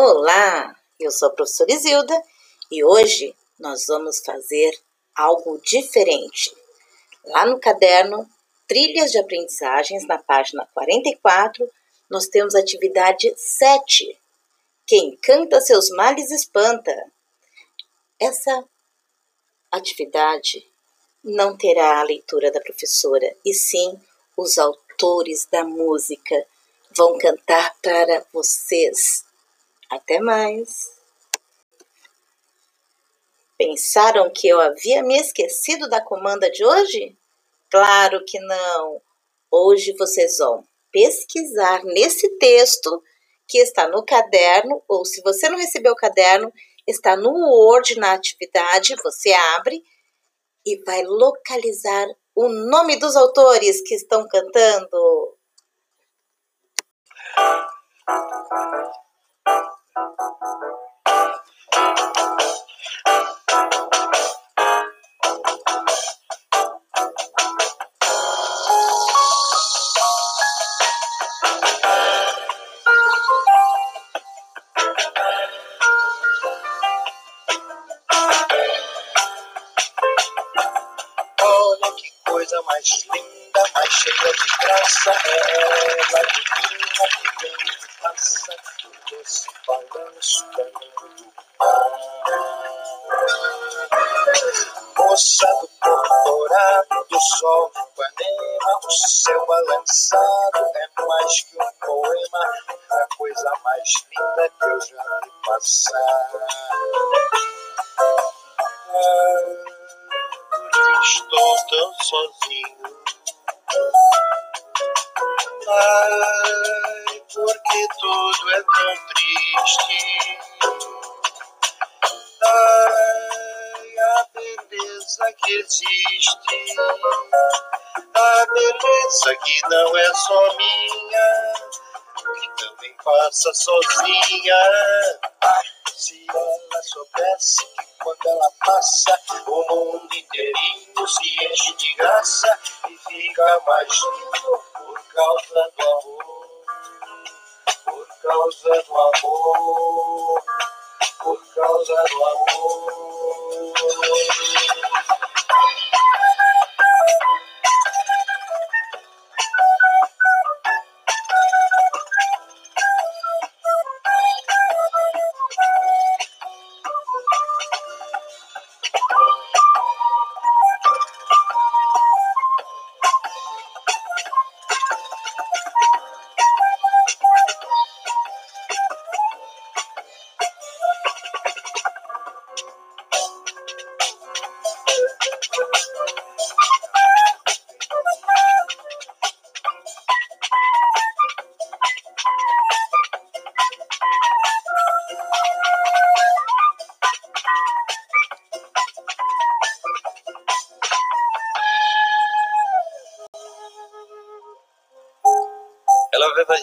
Olá, eu sou a professora Isilda e hoje nós vamos fazer algo diferente. Lá no caderno Trilhas de Aprendizagens, na página 44, nós temos a atividade 7. Quem canta seus males espanta. Essa atividade não terá a leitura da professora, e sim os autores da música vão cantar para vocês. Até mais! Pensaram que eu havia me esquecido da comanda de hoje? Claro que não! Hoje vocês vão pesquisar nesse texto que está no caderno, ou se você não recebeu o caderno, está no Word na atividade, você abre e vai localizar o nome dos autores que estão cantando. Mais linda, mais cheia de graça. Ela divina que vem e passa doce balanço do Moça do corpo dourado do sol Ipanema, o céu balançado é mais que um poema, a coisa mais linda que eu já vi passar. Ah, estou tão sozinho. Ai, porque tudo é tão triste. Ai, a beleza que existe. A beleza que não é só minha, que também passa sozinha. Se soubesse que quando ela passa, o mundo inteirinho se enche de graça e fica mais lindo por causa do amor. Por causa do amor. Ela vai